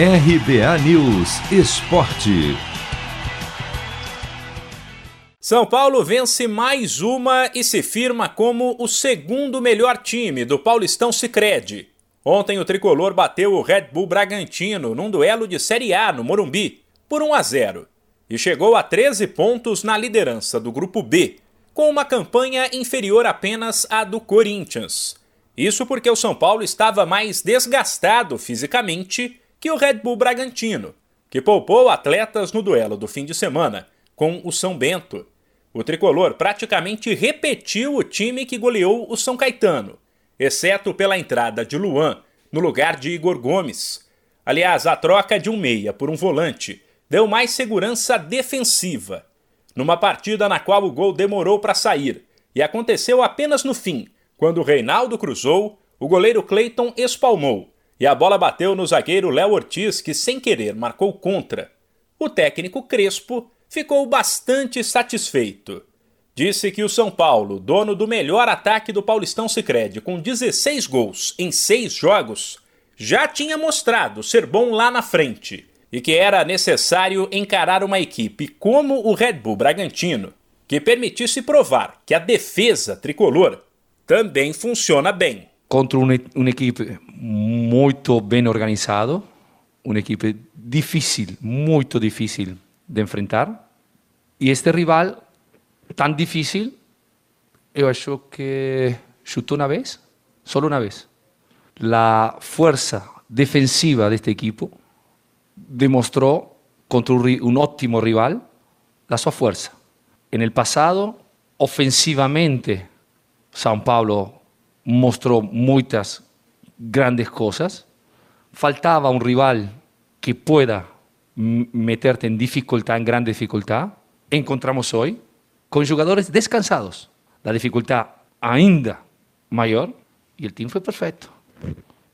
RBA News Esporte. São Paulo vence mais uma e se firma como o segundo melhor time do Paulistão Sicredi. Ontem o tricolor bateu o Red Bull Bragantino num duelo de Série A no Morumbi por 1 a 0 e chegou a 13 pontos na liderança do grupo B, com uma campanha inferior apenas à do Corinthians. Isso porque o São Paulo estava mais desgastado fisicamente que o Red Bull Bragantino, que poupou atletas no duelo do fim de semana com o São Bento. O tricolor praticamente repetiu o time que goleou o São Caetano, exceto pela entrada de Luan no lugar de Igor Gomes. Aliás, a troca de um meia por um volante deu mais segurança defensiva. Numa partida na qual o gol demorou para sair e aconteceu apenas no fim, quando Reinaldo cruzou, o goleiro Cleiton espalmou e a bola bateu no zagueiro Léo Ortiz, que sem querer marcou contra. O técnico Crespo ficou bastante satisfeito. Disse que o São Paulo, dono do melhor ataque do Paulistão Sicredi, com 16 gols em 6 jogos, já tinha mostrado ser bom lá na frente e que era necessário encarar uma equipe como o Red Bull Bragantino, que permitisse provar que a defesa tricolor também funciona bem. Contra uma equipe muito bem organizado, uma equipe difícil, muito difícil de enfrentar. E este rival tan difícil, eu acho que chutou uma vez, solo uma vez. La fuerza defensiva de este equipo demostró contra un, óptimo rival la su fuerza. En el pasado, ofensivamente, São Paulo mostró muchas grandes cosas. Faltaba un rival que pueda meterte en dificultad, en gran dificultad. Encontramos hoy con jugadores descansados. La dificultad ainda mayor y el team fue perfecto.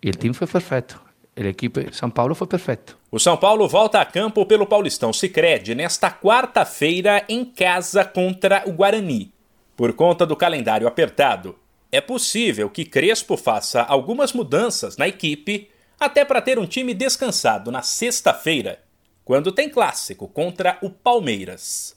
Y el team fue perfecto. A equipe São Paulo foi perfeito. O São Paulo volta a campo pelo Paulistão Sicredi nesta quarta-feira em casa contra o Guarani. Por conta do calendário apertado, é possível que Crespo faça algumas mudanças na equipe até para ter um time descansado na sexta-feira, quando tem clássico contra o Palmeiras.